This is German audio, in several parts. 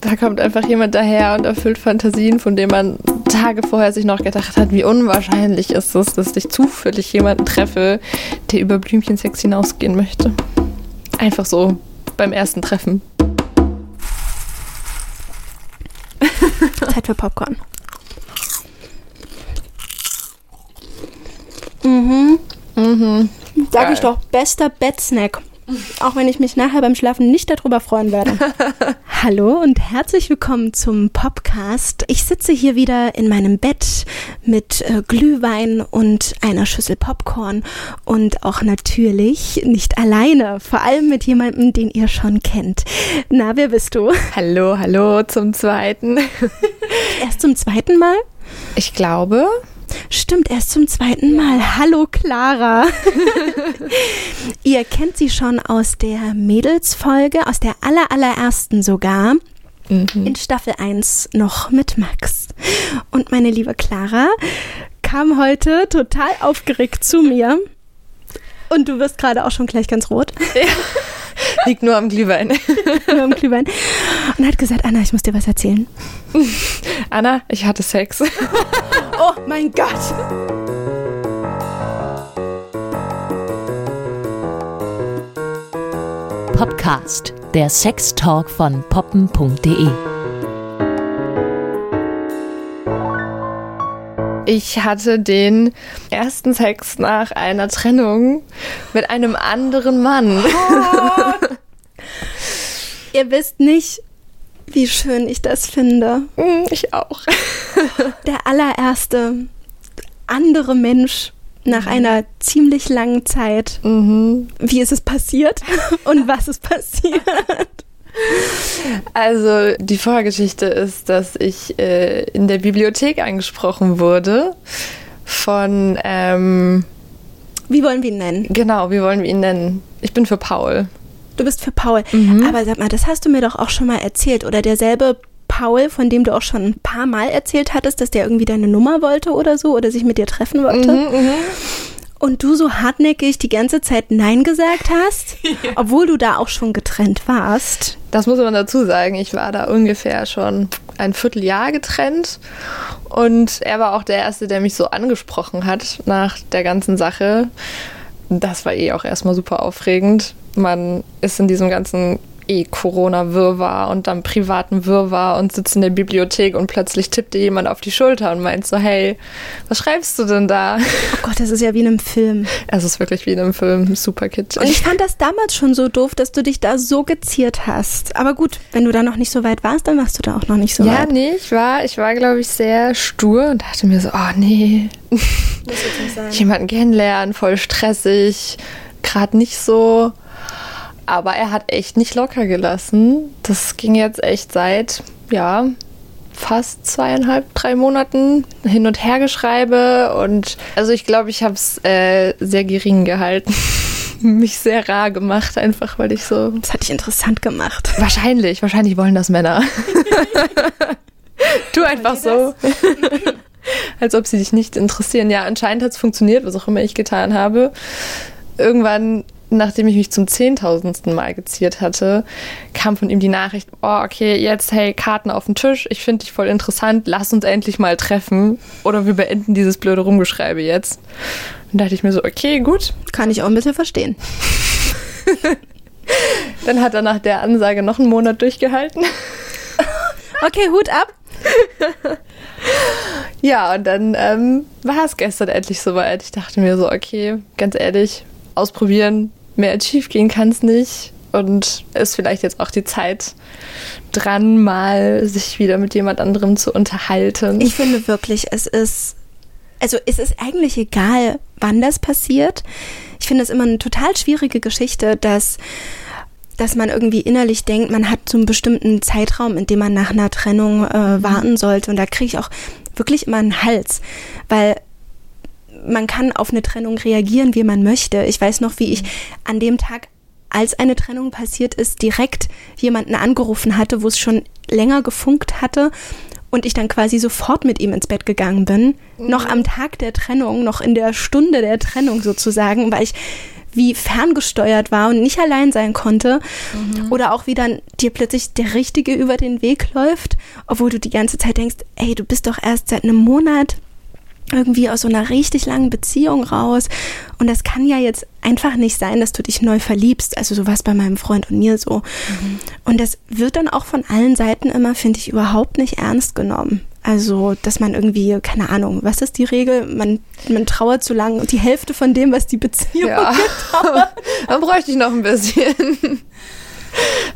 Da kommt einfach jemand daher und erfüllt Fantasien, von denen man Tage vorher sich noch gedacht hat, wie unwahrscheinlich ist es, dass ich zufällig jemanden treffe, der über Blümchensex hinausgehen möchte. Einfach so beim ersten Treffen. Zeit für Popcorn. Mhm. Mhm. Sag Geil. ich doch, bester Bettsnack. Auch wenn ich mich nachher beim Schlafen nicht darüber freuen werde. Hallo und herzlich willkommen zum Popcast. Ich sitze hier wieder in meinem Bett mit äh, Glühwein und einer Schüssel Popcorn und auch natürlich nicht alleine, vor allem mit jemandem, den ihr schon kennt. Na, wer bist du? Hallo, hallo zum zweiten. Erst zum zweiten Mal? Ich glaube, Stimmt, erst zum zweiten Mal. Hallo Clara. Ihr kennt sie schon aus der Mädelsfolge, aus der aller, allerersten sogar. In Staffel 1 noch mit Max. Und meine liebe Clara kam heute total aufgeregt zu mir. Und du wirst gerade auch schon gleich ganz rot liegt nur am Glühwein. nur am Glühwein. Und hat gesagt, Anna, ich muss dir was erzählen. Anna, ich hatte Sex. Oh mein Gott. Podcast, der Sextalk von poppen.de. Ich hatte den ersten Sex nach einer Trennung mit einem anderen Mann. Ihr wisst nicht, wie schön ich das finde. Hm, Ich auch. der allererste andere Mensch nach einer ziemlich langen Zeit. Wie ist es passiert und was ist passiert? Also die Vorgeschichte ist, dass ich äh, in der Bibliothek angesprochen wurde von, ähm, Wie wollen wir ihn nennen? genau, wie wollen wir ihn nennen? Ich bin für Paul. Du bist für Paul. Aber sag mal, das hast du mir doch auch schon mal erzählt. Oder derselbe Paul, von dem du auch schon ein paar Mal erzählt hattest, dass der irgendwie deine Nummer wollte oder so oder sich mit dir treffen wollte. Und du so hartnäckig die ganze Zeit Nein gesagt hast, obwohl du da auch schon getrennt warst. Das muss man dazu sagen. Ich war da ungefähr schon ein Vierteljahr getrennt und er war auch der Erste, der mich so angesprochen hat nach der ganzen Sache. Das war eh auch erstmal super aufregend. Man ist in diesem ganzen eh Corona-Wirrwarr und dann privaten Wirrwarr und sitzt in der Bibliothek und plötzlich tippt dir jemand auf die Schulter und meint so, hey, was schreibst du denn da? Oh Gott, das ist ja wie in einem Film. Es ist wirklich wie in einem Film, super Und kitschig. ich fand das damals schon so doof, dass du dich da so geziert hast. Aber gut, wenn du da noch nicht so weit warst, dann warst du da auch noch nicht so Ja, weit. nee, ich war, ich war, glaube ich, sehr stur und dachte mir so, oh nee, Muss jetzt nicht sein. jemanden kennenlernen, voll stressig, gerade nicht so. Aber er hat echt nicht locker gelassen. Das ging jetzt echt seit, ja, fast zweieinhalb, drei Monaten hin und her geschreibe. Und also ich glaube, ich habe es äh, sehr gering gehalten. Mich sehr rar gemacht, einfach weil ich so. Das hat dich interessant gemacht. Wahrscheinlich, wahrscheinlich wollen das Männer. tu einfach so. Als ob sie dich nicht interessieren. Ja, anscheinend hat es funktioniert, was auch immer ich getan habe. Irgendwann, nachdem ich mich zum zehntausendsten Mal geziert hatte, kam von ihm die Nachricht, oh, okay, jetzt, hey, Karten auf den Tisch, ich finde dich voll interessant, lass uns endlich mal treffen. Oder wir beenden dieses blöde Rumgeschreibe jetzt. Und da dachte ich mir so, okay, gut. Kann ich auch ein bisschen verstehen. Dann hat er nach der Ansage noch einen Monat durchgehalten. Okay, Hut ab. Ja, und dann ähm, war es gestern endlich soweit. Ich dachte mir so, okay, ganz ehrlich, ausprobieren, mehr als schief gehen kann es nicht. Und ist vielleicht jetzt auch die Zeit dran, mal sich wieder mit jemand anderem zu unterhalten. Ich finde wirklich, es ist, also es ist eigentlich egal, wann das passiert. Ich finde es immer eine total schwierige Geschichte, dass dass man irgendwie innerlich denkt, man hat so einen bestimmten Zeitraum, in dem man nach einer Trennung äh, warten sollte. Und da kriege ich auch wirklich immer einen Hals, weil man kann auf eine Trennung reagieren, wie man möchte. Ich weiß noch, wie ich an dem Tag, als eine Trennung passiert ist, direkt jemanden angerufen hatte, wo es schon länger gefunkt hatte und ich dann quasi sofort mit ihm ins Bett gegangen bin. Noch am Tag der Trennung, noch in der Stunde der Trennung sozusagen, weil ich wie ferngesteuert war und nicht allein sein konnte. Mhm. Oder auch wie dann dir plötzlich der Richtige über den Weg läuft, obwohl du die ganze Zeit denkst, ey, du bist doch erst seit einem Monat irgendwie aus so einer richtig langen Beziehung raus. Und das kann ja jetzt einfach nicht sein, dass du dich neu verliebst. Also so was bei meinem Freund und mir so. Mhm. Und das wird dann auch von allen Seiten immer, finde ich, überhaupt nicht ernst genommen. Also, dass man irgendwie, keine Ahnung, was ist die Regel? Man, man trauert zu lang und die Hälfte von dem, was die Beziehung ja. dauert. dann bräuchte ich noch ein bisschen.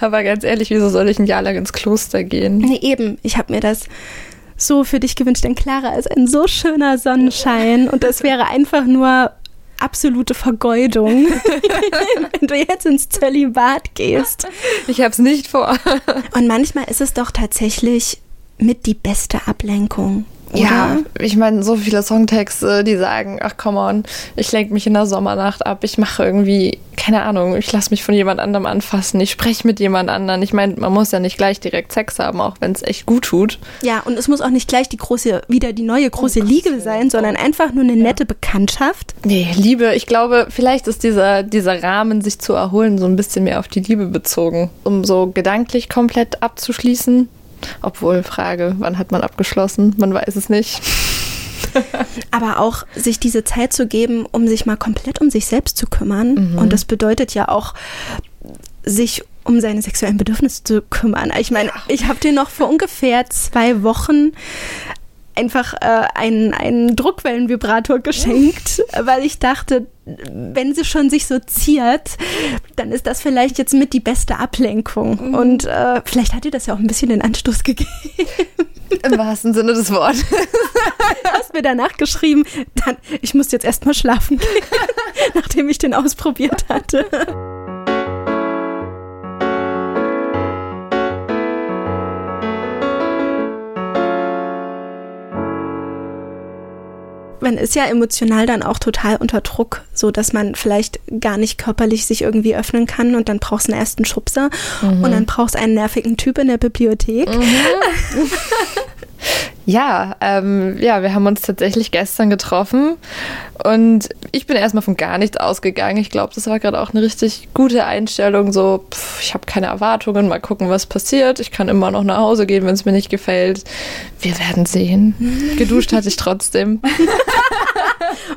Aber ganz ehrlich, wieso soll ich ein Jahr lang ins Kloster gehen? Nee, eben. Ich habe mir das so für dich gewünscht, denn Clara ist ein so schöner Sonnenschein und das wäre einfach nur absolute Vergeudung, wenn du jetzt ins Zölibat gehst. Ich habe es nicht vor. Und manchmal ist es doch tatsächlich mit die beste Ablenkung. Oder? Ja, ich meine, so viele Songtexte, die sagen, ach come on, ich lenke mich in der Sommernacht ab, ich mache irgendwie, keine Ahnung, ich lasse mich von jemand anderem anfassen, ich spreche mit jemand anderem. Ich meine, man muss ja nicht gleich direkt Sex haben, auch wenn es echt gut tut. Ja, und es muss auch nicht gleich die große, wieder die neue große oh, Liebe sein, sondern einfach nur eine ja. nette Bekanntschaft. Nee, Liebe, ich glaube, vielleicht ist dieser, dieser Rahmen, sich zu erholen, so ein bisschen mehr auf die Liebe bezogen, um so gedanklich komplett abzuschließen obwohl, Frage, wann hat man abgeschlossen? Man weiß es nicht. Aber auch sich diese Zeit zu geben, um sich mal komplett um sich selbst zu kümmern. Mhm. Und das bedeutet ja auch, sich um seine sexuellen Bedürfnisse zu kümmern. Ich meine, ich habe dir noch vor ungefähr zwei Wochen einfach äh, einen, einen Druckwellenvibrator geschenkt, weil ich dachte, wenn sie schon sich so ziert, dann ist das vielleicht jetzt mit die beste Ablenkung. Mhm. Und äh, vielleicht hat ihr das ja auch ein bisschen den Anstoß gegeben. Im wahrsten Sinne des Wortes. Du hast mir danach geschrieben, dann, ich muss jetzt erstmal schlafen gehen, nachdem ich den ausprobiert hatte. Man ist ja emotional dann auch total unter Druck, so dass man vielleicht gar nicht körperlich sich irgendwie öffnen kann und dann brauchst du einen ersten Schubser mhm. und dann brauchst du einen nervigen Typ in der Bibliothek. Mhm. Ja, ähm, ja, wir haben uns tatsächlich gestern getroffen und ich bin erstmal von gar nichts ausgegangen. Ich glaube, das war gerade auch eine richtig gute Einstellung. So, pff, ich habe keine Erwartungen, mal gucken, was passiert. Ich kann immer noch nach Hause gehen, wenn es mir nicht gefällt. Wir werden sehen. Geduscht hatte ich trotzdem.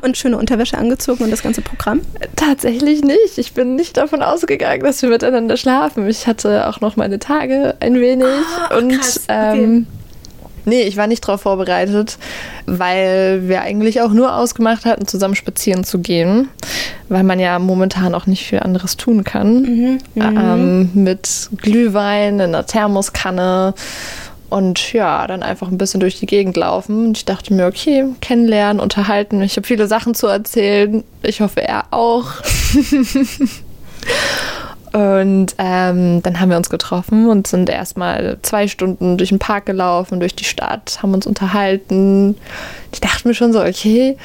und schöne Unterwäsche angezogen und das ganze Programm? Tatsächlich nicht. Ich bin nicht davon ausgegangen, dass wir miteinander schlafen. Ich hatte auch noch meine Tage ein wenig oh, und krass. Okay. Ähm, Nee, ich war nicht darauf vorbereitet, weil wir eigentlich auch nur ausgemacht hatten, zusammen spazieren zu gehen, weil man ja momentan auch nicht viel anderes tun kann. Mhm, ähm, mit Glühwein in einer Thermoskanne und ja, dann einfach ein bisschen durch die Gegend laufen. Und ich dachte mir, okay, kennenlernen, unterhalten. Ich habe viele Sachen zu erzählen. Ich hoffe, er auch. Und ähm, dann haben wir uns getroffen und sind erstmal zwei Stunden durch den Park gelaufen, durch die Stadt, haben uns unterhalten. Ich dachte mir schon so, okay,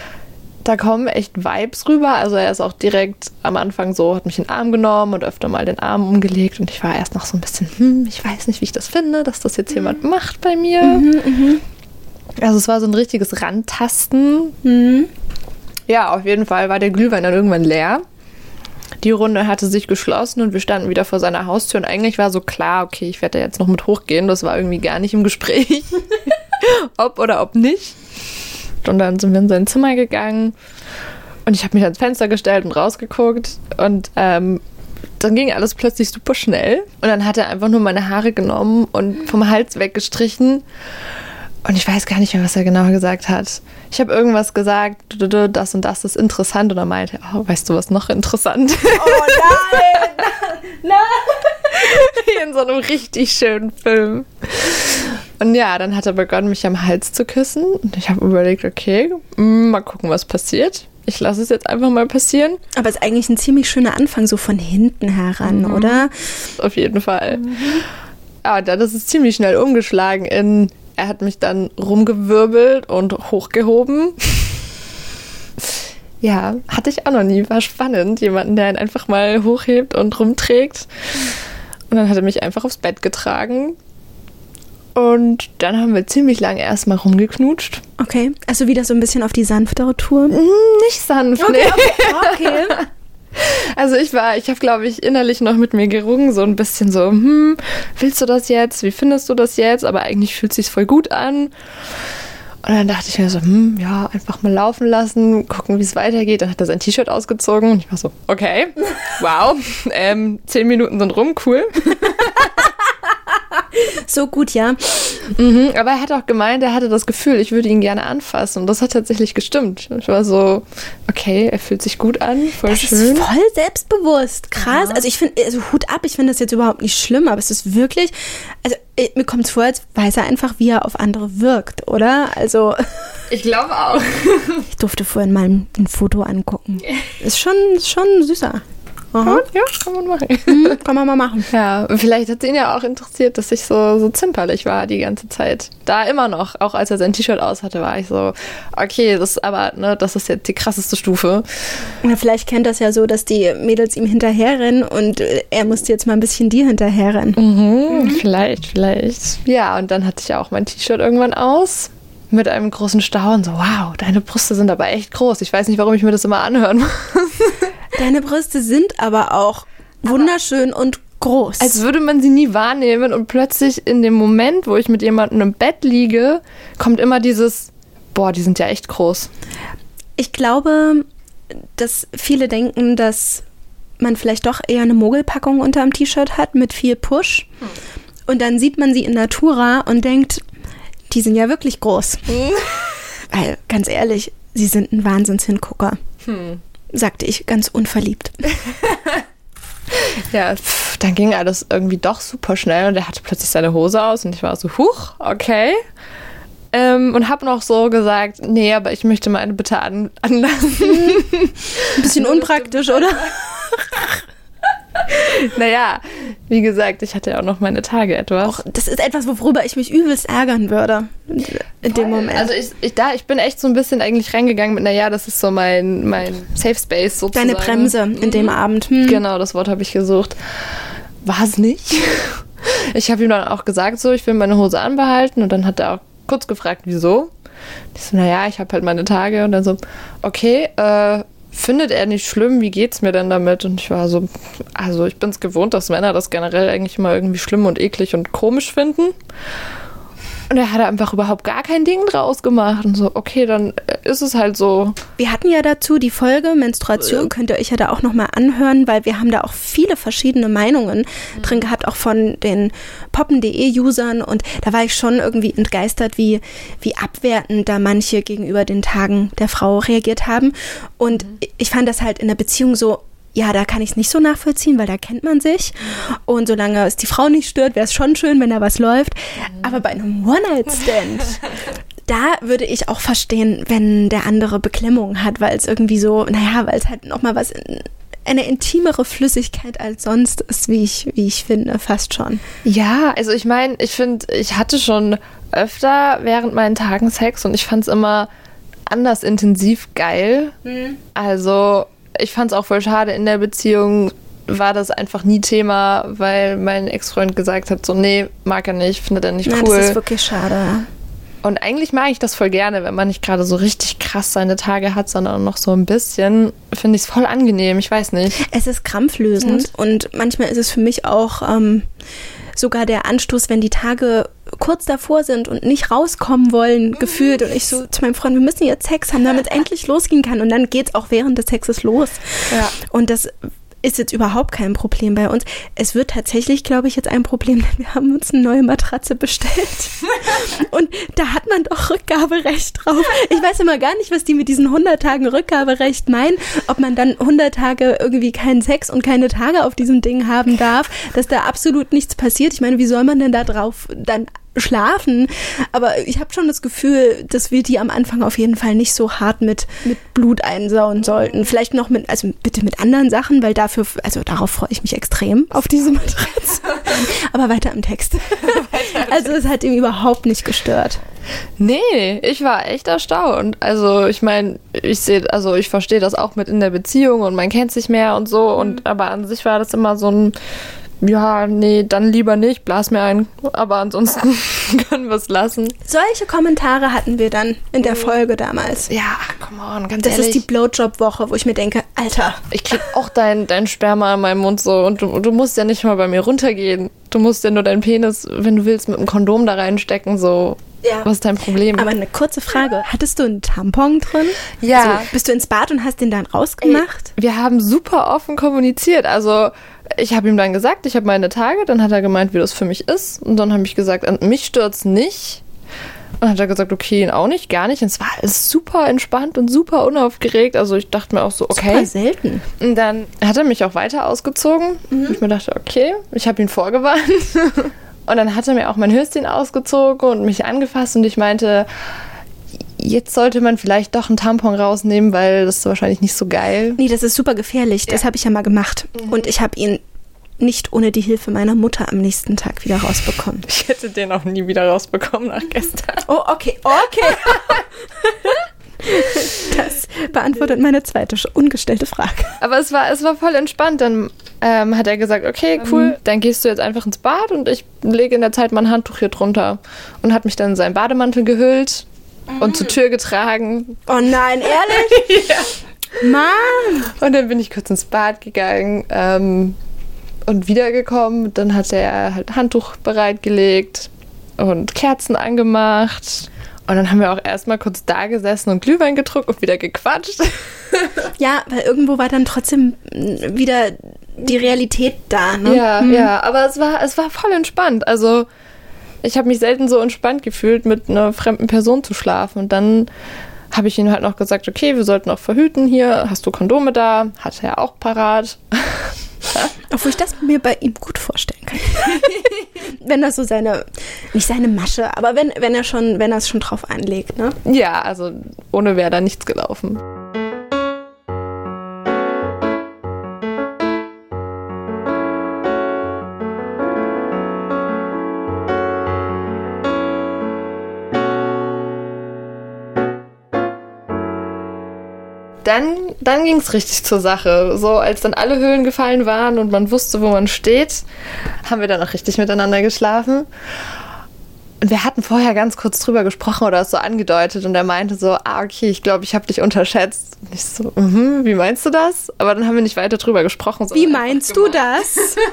da kommen echt Vibes rüber. Also er ist auch direkt am Anfang so, hat mich in den Arm genommen und öfter mal den Arm umgelegt. Und ich war erst noch so ein bisschen, hm, ich weiß nicht, wie ich das finde, dass das jetzt jemand mhm. macht bei mir. Mhm, mhm, also es war so ein richtiges Randtasten. Mhm. Ja, auf jeden Fall war der Glühwein dann irgendwann leer. Die Runde hatte sich geschlossen und wir standen wieder vor seiner Haustür und eigentlich war so klar, okay, ich werde da jetzt noch mit hochgehen. Das war irgendwie gar nicht im Gespräch, ob oder ob nicht. Und dann sind wir in sein Zimmer gegangen und ich habe mich ans Fenster gestellt und rausgeguckt und ähm, dann ging alles plötzlich super schnell und dann hat er einfach nur meine Haare genommen und vom Hals weggestrichen und ich weiß gar nicht mehr, was er genau gesagt hat. Ich habe irgendwas gesagt, das und das ist interessant. Und er meinte, oh, weißt du, was noch interessant? Oh nein! nein! Wie in so einem richtig schönen Film. Und ja, dann hat er begonnen, mich am Hals zu küssen. Und ich habe überlegt, okay, mm, mal gucken, was passiert. Ich lasse es jetzt einfach mal passieren. Aber es ist eigentlich ein ziemlich schöner Anfang, so von hinten heran, mhm. oder? Auf jeden Fall. Mhm. Ja, dann ist es ziemlich schnell umgeschlagen in er hat mich dann rumgewirbelt und hochgehoben. ja, hatte ich auch noch nie. War spannend. Jemanden, der ihn einfach mal hochhebt und rumträgt. Und dann hat er mich einfach aufs Bett getragen. Und dann haben wir ziemlich lange erstmal rumgeknutscht. Okay, also wieder so ein bisschen auf die sanftere Tour? Mm, nicht sanft, okay, nee. Okay, okay. Also ich war, ich habe, glaube ich, innerlich noch mit mir gerungen, so ein bisschen so, hm, willst du das jetzt? Wie findest du das jetzt? Aber eigentlich fühlt sich voll gut an. Und dann dachte ich mir so, hm, ja, einfach mal laufen lassen, gucken, wie es weitergeht. Dann hat er sein T-Shirt ausgezogen und ich war so, okay, wow, ähm, zehn Minuten sind rum, cool. So gut, ja. Mhm, aber er hat auch gemeint, er hatte das Gefühl, ich würde ihn gerne anfassen. Und das hat tatsächlich gestimmt. Ich war so, okay, er fühlt sich gut an, voll Das schön. ist voll selbstbewusst. Krass. Also ich finde, also Hut ab, ich finde das jetzt überhaupt nicht schlimm, aber es ist wirklich, also äh, mir kommt es vor, als weiß er einfach, wie er auf andere wirkt, oder? Also Ich glaube auch. ich durfte vorhin mal ein, ein Foto angucken. Ist schon, ist schon süßer. Aha. Ja, kann man machen. Mhm, kann man mal machen. Ja, und vielleicht hat es ihn ja auch interessiert, dass ich so, so zimperlich war die ganze Zeit. Da immer noch, auch als er sein T-Shirt aus hatte, war ich so, okay, das ist aber, ne, das ist jetzt die krasseste Stufe. Ja, vielleicht kennt das ja so, dass die Mädels ihm hinterherrennen und äh, er musste jetzt mal ein bisschen dir hinterherrennen. Mhm, Vielleicht, vielleicht. Ja, und dann hatte ich auch mein T-Shirt irgendwann aus. Mit einem großen Staunen, so, wow, deine Brüste sind aber echt groß. Ich weiß nicht, warum ich mir das immer anhören muss. Deine Brüste sind aber auch wunderschön und groß. Als würde man sie nie wahrnehmen und plötzlich in dem Moment, wo ich mit jemandem im Bett liege, kommt immer dieses, boah, die sind ja echt groß. Ich glaube, dass viele denken, dass man vielleicht doch eher eine Mogelpackung unterm T-Shirt hat mit viel Push. Und dann sieht man sie in Natura und denkt, die sind ja wirklich groß. Weil, ganz ehrlich, sie sind ein Wahnsinnshingucker. Sagte ich ganz unverliebt. Ja, pff, dann ging alles irgendwie doch super schnell und er hatte plötzlich seine Hose aus und ich war so, huch, okay. Ähm, und habe noch so gesagt, nee, aber ich möchte meine bitte an anlassen. Ein bisschen unpraktisch, oder? naja, wie gesagt, ich hatte ja auch noch meine Tage etwas. Auch das ist etwas, worüber ich mich übelst ärgern würde. In dem Moment. Also ich, ich, da, ich bin echt so ein bisschen eigentlich reingegangen mit, naja, das ist so mein, mein Safe Space sozusagen. Deine Bremse in dem Abend. Hm. Genau, das Wort habe ich gesucht. War es nicht. Ich habe ihm dann auch gesagt, so, ich will meine Hose anbehalten und dann hat er auch kurz gefragt, wieso. Ich so, naja, ich habe halt meine Tage und dann so, okay, äh, findet er nicht schlimm, wie geht's mir denn damit? Und ich war so, also ich bin es gewohnt, dass Männer das generell eigentlich immer irgendwie schlimm und eklig und komisch finden. Und er hat einfach überhaupt gar kein Ding draus gemacht. Und so, okay, dann ist es halt so. Wir hatten ja dazu die Folge Menstruation, könnt ihr euch ja da auch nochmal anhören, weil wir haben da auch viele verschiedene Meinungen drin gehabt, auch von den poppen.de-Usern und da war ich schon irgendwie entgeistert, wie, wie abwertend da manche gegenüber den Tagen der Frau reagiert haben. Und ich fand das halt in der Beziehung so, ja, da kann ich es nicht so nachvollziehen, weil da kennt man sich. Und solange es die Frau nicht stört, wäre es schon schön, wenn da was läuft. Aber bei einem One-Night-Stand, da würde ich auch verstehen, wenn der andere Beklemmung hat, weil es irgendwie so, naja, weil es halt nochmal was, in, eine intimere Flüssigkeit als sonst ist, wie ich, wie ich finde, fast schon. Ja, also ich meine, ich finde, ich hatte schon öfter während meinen Tagen Sex und ich fand es immer anders intensiv geil. Also ich fand es auch voll schade in der Beziehung war das einfach nie Thema, weil mein Ex-Freund gesagt hat, so nee, mag er nicht, findet er nicht Ja, cool. das ist wirklich schade. Und eigentlich mag ich das voll gerne, wenn man nicht gerade so richtig krass seine Tage hat, sondern noch so ein bisschen. Finde ich es voll angenehm, ich weiß nicht. Es ist krampflösend und manchmal ist es für mich auch ähm, sogar der Anstoß, wenn die Tage kurz davor sind und nicht rauskommen wollen, gefühlt. Und ich so zu meinem Freund, wir müssen jetzt Sex haben, damit es endlich losgehen kann. Und dann geht's auch während des Sexes los. Ja. Und das ist jetzt überhaupt kein Problem bei uns. Es wird tatsächlich, glaube ich, jetzt ein Problem, denn wir haben uns eine neue Matratze bestellt. Und da hat man doch Rückgaberecht drauf. Ich weiß immer gar nicht, was die mit diesen 100 Tagen Rückgaberecht meinen. Ob man dann 100 Tage irgendwie keinen Sex und keine Tage auf diesem Ding haben darf, dass da absolut nichts passiert. Ich meine, wie soll man denn da drauf dann schlafen. Aber ich habe schon das Gefühl, dass wir die am Anfang auf jeden Fall nicht so hart mit, mit Blut einsauen sollten. Vielleicht noch mit, also bitte mit anderen Sachen, weil dafür, also darauf freue ich mich extrem auf diese Matratze. Aber weiter im Text. Also es hat ihm überhaupt nicht gestört. Nee, ich war echt erstaunt. Also ich meine, ich sehe, also ich verstehe das auch mit in der Beziehung und man kennt sich mehr und so. Und aber an sich war das immer so ein ja, nee, dann lieber nicht, blas mir ein. Aber ansonsten können wir es lassen. Solche Kommentare hatten wir dann in der Folge damals. Ja, come on, ganz Das ehrlich. ist die Blowjob-Woche, wo ich mir denke, Alter, ich krieg auch dein, dein Sperma in meinem Mund so und du, du musst ja nicht mal bei mir runtergehen. Du musst ja nur deinen Penis, wenn du willst, mit einem Kondom da reinstecken, so. Ja. Was ist dein Problem? aber eine kurze Frage. Hattest du einen Tampon drin? Ja. Also, bist du ins Bad und hast den dann rausgemacht? Wir haben super offen kommuniziert. Also ich habe ihm dann gesagt, ich habe meine Tage. Dann hat er gemeint, wie das für mich ist. Und dann habe ich gesagt, an mich stört's nicht. Und dann hat er gesagt, okay, ihn auch nicht, gar nicht. Und es war alles super entspannt und super unaufgeregt. Also ich dachte mir auch so, Super okay. selten. Und dann hat er mich auch weiter ausgezogen. Und ich mir dachte, okay, ich habe ihn vorgewarnt. und dann hat er mir auch mein Höschen ausgezogen und mich angefasst. Und ich meinte, jetzt sollte man vielleicht doch einen Tampon rausnehmen, weil das ist wahrscheinlich nicht so geil. Nee, das ist super gefährlich. Das habe ich ja mal gemacht. Und ich habe ihn nicht ohne die Hilfe meiner Mutter am nächsten Tag wieder rausbekommen. Ich hätte den auch nie wieder rausbekommen nach gestern. Oh, okay, okay. Das beantwortet meine zweite ungestellte Frage. Aber es war, es war voll entspannt. Dann ähm, hat er gesagt, okay, cool, dann gehst du jetzt einfach ins Bad und ich lege in der Zeit mein Handtuch hier drunter. Und hat mich dann in seinen Bademantel gehüllt und zur Tür getragen. Oh nein, ehrlich? Mann! Und dann bin ich kurz ins Bad gegangen ähm, und wiedergekommen. Dann hat er halt ein Handtuch bereitgelegt und Kerzen angemacht. Und dann haben wir auch erstmal kurz da gesessen und Glühwein getrunken und wieder gequatscht. Ja, weil irgendwo war dann trotzdem wieder die Realität da. Ne? Ja, ja, aber es war, es war voll entspannt. Also ich habe mich selten so entspannt gefühlt, mit einer fremden Person zu schlafen. Und dann habe ich ihm halt noch gesagt, okay, wir sollten auch verhüten hier. Hast du Kondome da? Hatte er auch parat. Obwohl ich das mir bei ihm gut vorstellen kann. wenn er so seine, nicht seine Masche, aber wenn, wenn er schon, wenn er es schon drauf anlegt, ne? Ja, also ohne wäre da nichts gelaufen. Dann, dann ging es richtig zur Sache. So, als dann alle Höhlen gefallen waren und man wusste, wo man steht, haben wir dann auch richtig miteinander geschlafen. Und wir hatten vorher ganz kurz drüber gesprochen oder es so angedeutet und er meinte so, ah, okay, ich glaube, ich habe dich unterschätzt. Und ich so, mhm, wie meinst du das? Aber dann haben wir nicht weiter drüber gesprochen. Wie meinst du das?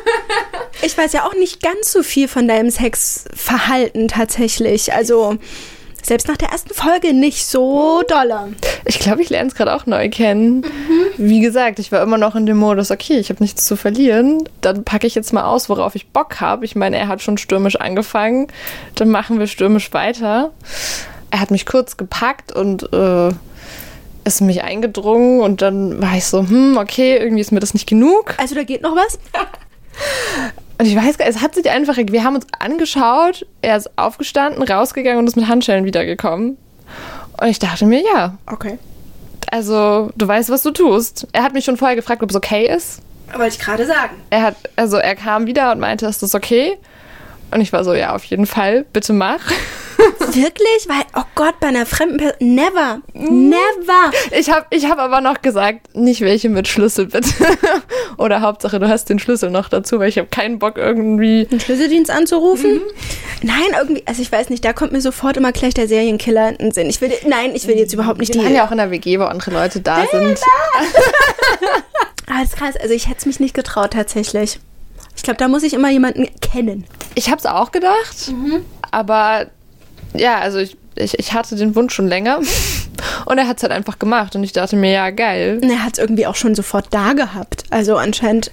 Ich weiß ja auch nicht ganz so viel von deinem Sexverhalten tatsächlich. Also selbst nach der ersten Folge nicht so dolle. Ich glaube, ich lerne es gerade auch neu kennen. Wie gesagt, ich war immer noch in dem Modus, okay, ich habe nichts zu verlieren. Dann packe ich jetzt mal aus, worauf ich Bock habe. Ich meine, er hat schon stürmisch angefangen. Dann machen wir stürmisch weiter. Er hat mich kurz gepackt und äh, ist in mich eingedrungen. Und dann war ich so, hm, okay, irgendwie ist mir das nicht genug. Also da geht noch was? Und ich weiß gar nicht, es hat sich einfach, wir haben uns angeschaut, er ist aufgestanden, rausgegangen und ist mit Handschellen wiedergekommen. Und ich dachte mir, ja, Okay. also du weißt, was du tust. Er hat mich schon vorher gefragt, ob es okay ist. Wollte ich gerade sagen. Er hat, also er kam wieder und meinte, ist das okay? Und ich war so, ja, auf jeden Fall, bitte mach. Wirklich? Weil, oh Gott, bei einer fremden Person. Never. Never. Ich habe ich hab aber noch gesagt, nicht welche mit Schlüssel, bitte. Oder Hauptsache, du hast den Schlüssel noch dazu, weil ich habe keinen Bock irgendwie. Den Schlüsseldienst anzurufen? Nein, irgendwie, also ich weiß nicht, da kommt mir sofort immer gleich der Serienkiller in den Sinn. Ich will, nein, ich will jetzt überhaupt nicht Wir die. waren ja auch in der WG, wo andere Leute da sind. Ah, das ist krass. Also ich hätte es mich nicht getraut tatsächlich. Ich glaube, da muss ich immer jemanden kennen. Ich habe es auch gedacht, aber ja, also ich, ich, ich hatte den Wunsch schon länger und er hat es halt einfach gemacht und ich dachte mir, ja, geil. Und er hat es irgendwie auch schon sofort da gehabt. Also anscheinend.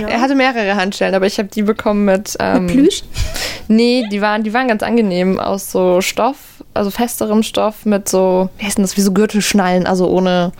Ja. Er hatte mehrere Handschellen, aber ich habe die bekommen mit. Ähm, Plüsch? Nee, die waren, die waren ganz angenehm aus so Stoff, also festerem Stoff mit so, wie heißt denn das, wie so Gürtelschnallen, also ohne,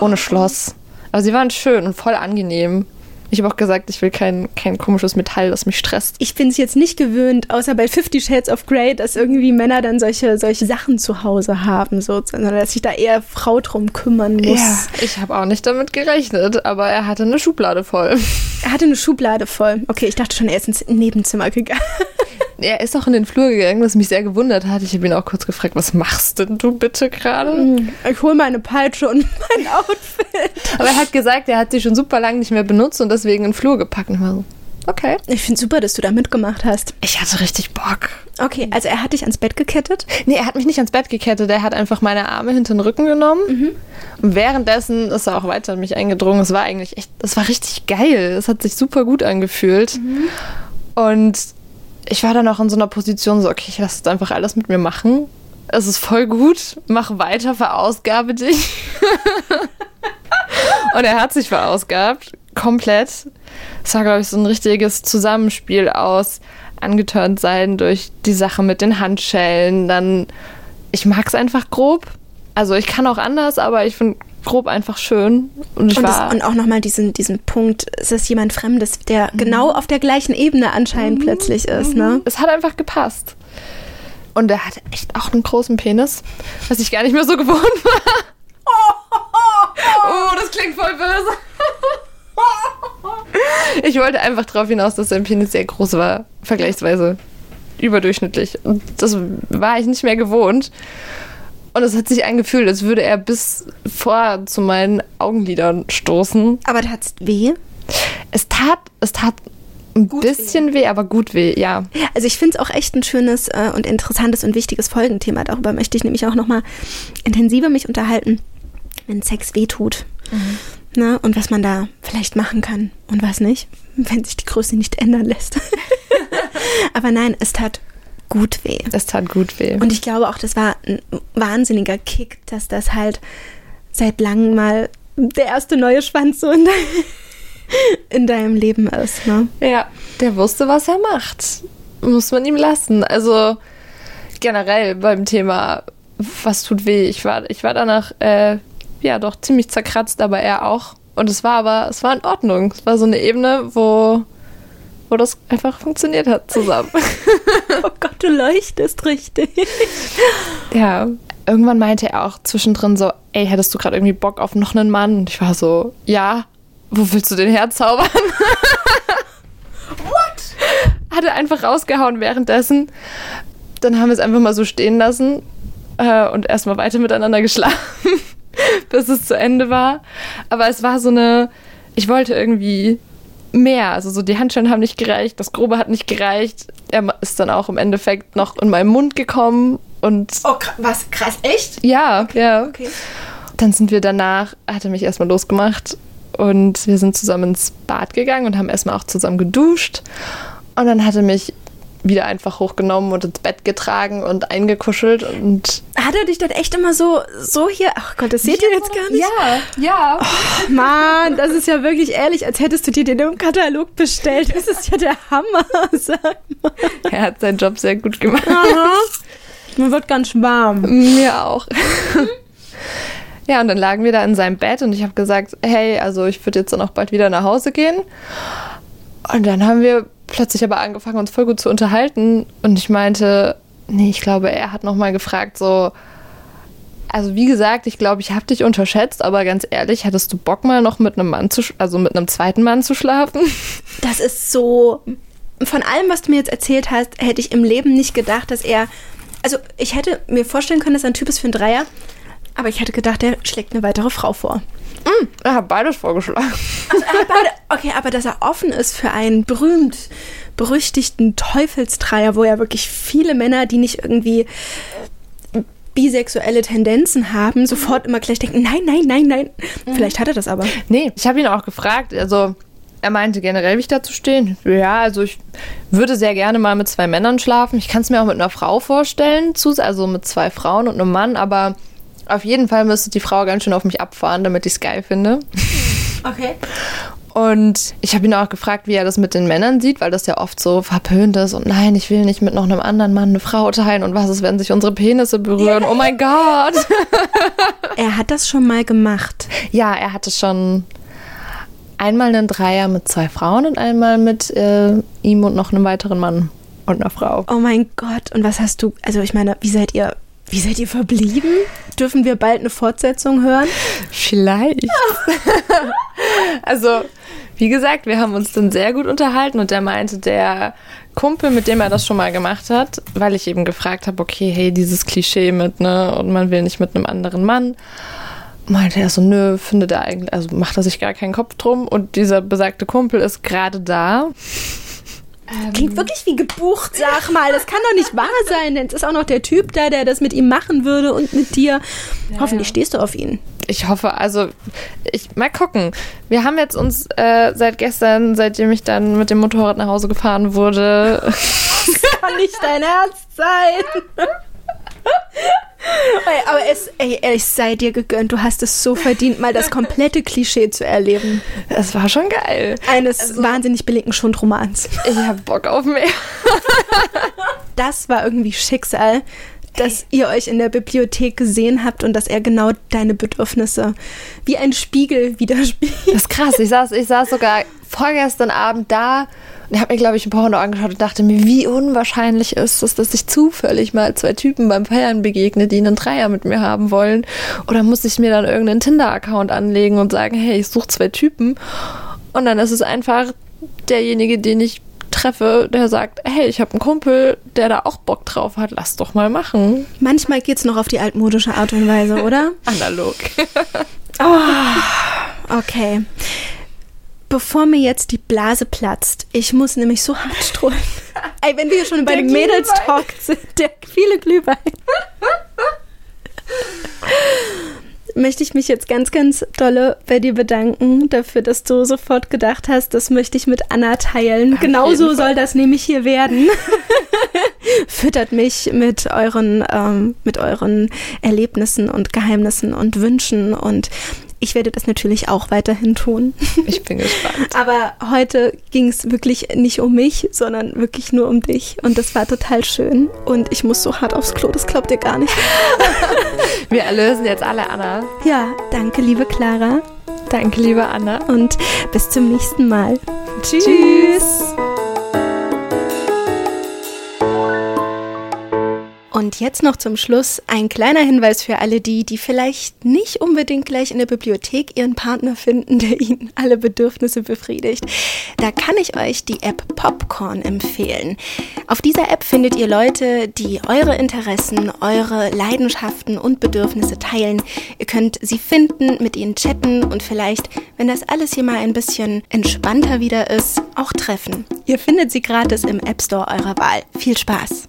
ohne Schloss. Aber sie waren schön und voll angenehm. Ich habe auch gesagt, ich will kein, kein komisches Metall, das mich stresst. Ich bin es jetzt nicht gewöhnt, außer bei Fifty Shades of Grey, dass irgendwie Männer dann solche, solche Sachen zu Hause haben, so, sondern dass sich da eher Frau drum kümmern muss. ich habe auch nicht damit gerechnet, aber er hatte eine Schublade voll. Er hatte eine Schublade voll. Okay, ich dachte schon, er ist ins Nebenzimmer gegangen. Er ist auch in den Flur gegangen, was mich sehr gewundert hat. Ich habe ihn auch kurz gefragt, was machst denn du bitte gerade? Ich hole meine Peitsche und mein Outfit. Aber er hat gesagt, er hat sie schon super lange nicht mehr benutzt und deswegen in den Flur gepackt. Und ich war so, Okay. Ich finde super, dass du da mitgemacht hast. Ich hatte richtig Bock. Okay, also er hat dich ans Bett gekettet. Nee, er hat mich nicht ans Bett gekettet, er hat einfach meine Arme hinter den Rücken genommen. Und währenddessen ist er auch weiter in mich eingedrungen. Es war eigentlich echt, es war richtig geil. Es hat sich super gut angefühlt. Und ich war dann auch in so einer Position so, okay, ich lasse jetzt einfach alles mit mir machen. Es ist voll gut, mach weiter, verausgabe dich. Und er hat sich verausgabt, komplett. Es war, glaube ich, so ein richtiges Zusammenspiel aus angetörnt sein durch die Sache mit den Handschellen. Dann, ich mag es einfach grob. Also ich kann auch anders, aber ich finde grob einfach schön. Und ich Und, war das, und auch nochmal diesen, diesen Punkt, es ist jemand Fremdes, der genau auf der gleichen Ebene anscheinend plötzlich ist, ne? es hat einfach gepasst. Und er hatte echt auch einen großen Penis, was ich gar nicht mehr so gewohnt war. Oh, das klingt voll böse. Ich wollte einfach darauf hinaus, dass sein Penis sehr groß war, vergleichsweise überdurchschnittlich. Und das war ich nicht mehr gewohnt. Und es hat sich angefühlt, als würde er bis vor zu meinen Augenlidern stoßen. Aber tat's weh? Es tat, es tat ein bisschen weh. aber gut weh, ja. Also ich finde es auch echt ein schönes äh, und interessantes und wichtiges Folgenthema. Darüber möchte ich nämlich auch nochmal intensiver mich unterhalten, wenn Sex wehtut. Ne? Und was man da vielleicht machen kann und was nicht, wenn sich die Größe nicht ändern lässt. Aber nein, es tat gut weh. Es tat gut weh. Und ich glaube auch, das war ein wahnsinniger Kick, dass das halt seit langem mal der erste neue Schwanz so in, de in deinem Leben ist. Ne? Ja, der wusste, was er macht. Muss man ihm lassen. Also generell beim Thema, was tut weh. Ich war, ich war danach, äh, ja, doch ziemlich zerkratzt, aber er auch. Und es war aber, es war in Ordnung. Es war so eine Ebene, wo, wo das einfach funktioniert hat zusammen. Oh Gott, du leuchtest richtig. ja. Irgendwann meinte er auch zwischendrin so, ey, hättest du gerade irgendwie Bock auf noch einen Mann? Und ich war so, ja, wo willst du den herzaubern? What? Hat er einfach rausgehauen währenddessen. Dann haben wir es einfach mal so stehen lassen äh, und erstmal weiter miteinander geschlafen, bis es zu Ende war. Aber es war so eine, ich wollte irgendwie mehr. Also so die Handschellen haben nicht gereicht, das Grobe hat nicht gereicht. Er ist dann auch im Endeffekt noch in meinen Mund gekommen und Oh, was krass, echt? ja, ja. Okay. Dann sind wir danach, hat er mich erstmal losgemacht und wir sind zusammen ins Bad gegangen und haben erstmal auch zusammen geduscht. Und dann hat er mich wieder einfach hochgenommen und ins Bett getragen und eingekuschelt und Hat er dich dann echt immer so, so hier, ach Gott, das seht ihr jetzt gar nicht? Ja, ja. Mann, das ist ja wirklich ehrlich, als hättest du dir den im Katalog bestellt. Das ist ja der Hammer, sag mal. Er hat seinen Job sehr gut gemacht. Aha. Mir wird ganz warm. Mir auch. ja, und dann lagen wir da in seinem Bett und ich habe gesagt, hey, also ich würde jetzt dann auch bald wieder nach Hause gehen. Und dann haben wir plötzlich aber angefangen, uns voll gut zu unterhalten. Und ich meinte, nee, ich glaube, er hat nochmal gefragt, so, also wie gesagt, ich glaube, ich habe dich unterschätzt, aber ganz ehrlich, hättest du Bock mal noch mit einem Mann zu, also mit einem zweiten Mann zu schlafen? Das ist so. Von allem, was du mir jetzt erzählt hast, hätte ich im Leben nicht gedacht, dass er. Also, ich hätte mir vorstellen können, dass er ein Typ ist für einen Dreier. Aber ich hätte gedacht, er schlägt eine weitere Frau vor. Er hat beides vorgeschlagen. Also, beide, okay, aber dass er offen ist für einen berühmt berüchtigten Teufelsdreier, wo ja wirklich viele Männer, die nicht irgendwie bisexuelle Tendenzen haben, sofort immer gleich denken, nein, nein, nein, nein. Vielleicht hat er das aber. Nee, ich habe ihn auch gefragt. Also, er meinte generell, wie ich dazu stehen. Ja, also ich würde sehr gerne mal mit zwei Männern schlafen. Ich kann es mir auch mit einer Frau vorstellen, also mit zwei Frauen und einem Mann, aber auf jeden Fall müsste die Frau ganz schön auf mich abfahren, damit ich es geil finde. Okay. Und ich habe ihn auch gefragt, wie er das mit den Männern sieht, weil das ja oft so verpönt ist. Und nein, ich will nicht mit noch einem anderen Mann eine Frau teilen. Und was ist, wenn sich unsere Penisse berühren? Oh mein Gott! Er hat das schon mal gemacht. Ja, er hatte schon einmal einen Dreier mit zwei Frauen und einmal mit äh, ihm und noch einem weiteren Mann und einer Frau. Oh mein Gott. Und was hast du, also ich meine, wie seid ihr, wie seid ihr verblieben? Dürfen wir bald eine Fortsetzung hören? Vielleicht. also, wie gesagt, wir haben uns dann sehr gut unterhalten und der meinte, der Kumpel, mit dem er das schon mal gemacht hat, weil ich eben gefragt habe, okay, hey, dieses Klischee mit, ne, und man will nicht mit einem anderen Mann, meinte er so, nö, findet er eigentlich, also macht er sich gar keinen Kopf drum und dieser besagte Kumpel ist gerade da. Klingt wirklich wie gebucht, sag mal. Das kann doch nicht wahr sein. Denn es ist auch noch der Typ da, der das mit ihm machen würde und mit dir. Hoffentlich stehst du auf ihn. Ich hoffe, also ich mal gucken. Wir haben jetzt uns äh, seit gestern, seitdem ich dann mit dem Motorrad nach Hause gefahren wurde, kann nicht dein Herz sein. Ey, aber es, ey, es sei dir gegönnt, du hast es so verdient, mal das komplette Klischee zu erleben. es war schon geil. Eines wahnsinnig billigen Schundromans. Ich hab Bock auf mehr. Das war irgendwie Schicksal, dass ihr euch in der Bibliothek gesehen habt und dass er genau deine Bedürfnisse wie ein Spiegel widerspiegelt. Das ist krass. Ich saß, ich saß sogar vorgestern Abend da und habe mir, glaube ich, ein Porno angeschaut und dachte mir, wie unwahrscheinlich ist es, dass ich zufällig mal zwei Typen beim Feiern begegne, die einen Dreier mit mir haben wollen. Oder muss ich mir dann irgendeinen Tinder-Account anlegen und sagen, hey, ich suche zwei Typen. Und dann ist es einfach derjenige, den ich treffe, der sagt, hey, ich habe einen Kumpel, der da auch Bock drauf hat, lass doch mal machen. Manchmal geht's noch auf die altmodische Art und Weise, oder? Analog. Okay. Bevor mir jetzt die Blase platzt, ich muss nämlich so hart strohlen. Ey, wenn wir schon bei dem Mädels-Talk sind, der viele Glühwein. möchte ich mich jetzt ganz, ganz dolle bei dir bedanken dafür, dass du sofort gedacht hast, das möchte ich mit Anna teilen. Genauso jeden Fall. soll das nämlich hier werden. Füttert mich mit euren, ähm, mit euren Erlebnissen und Geheimnissen und Wünschen und ich werde das natürlich auch weiterhin tun. Ich bin gespannt. Aber heute ging es wirklich nicht um mich, sondern wirklich nur um dich. Und das war total schön. Und ich muss so hart aufs Klo, das glaubt ihr gar nicht. Wir erlösen jetzt alle Anna. Ja, danke, liebe Clara. Danke, liebe Anna. Und bis zum nächsten Mal. Tschüss. Und jetzt noch zum Schluss ein kleiner Hinweis für alle die, die vielleicht nicht unbedingt gleich in der Bibliothek ihren Partner finden, der ihnen alle Bedürfnisse befriedigt. Da kann ich euch die App Popcorn empfehlen. Auf dieser App findet ihr Leute, die eure Interessen, eure Leidenschaften und Bedürfnisse teilen. Ihr könnt sie finden, mit ihnen chatten und vielleicht, wenn das alles hier mal ein bisschen entspannter wieder ist, auch treffen. Ihr findet sie gratis im App Store eurer Wahl. Viel Spaß!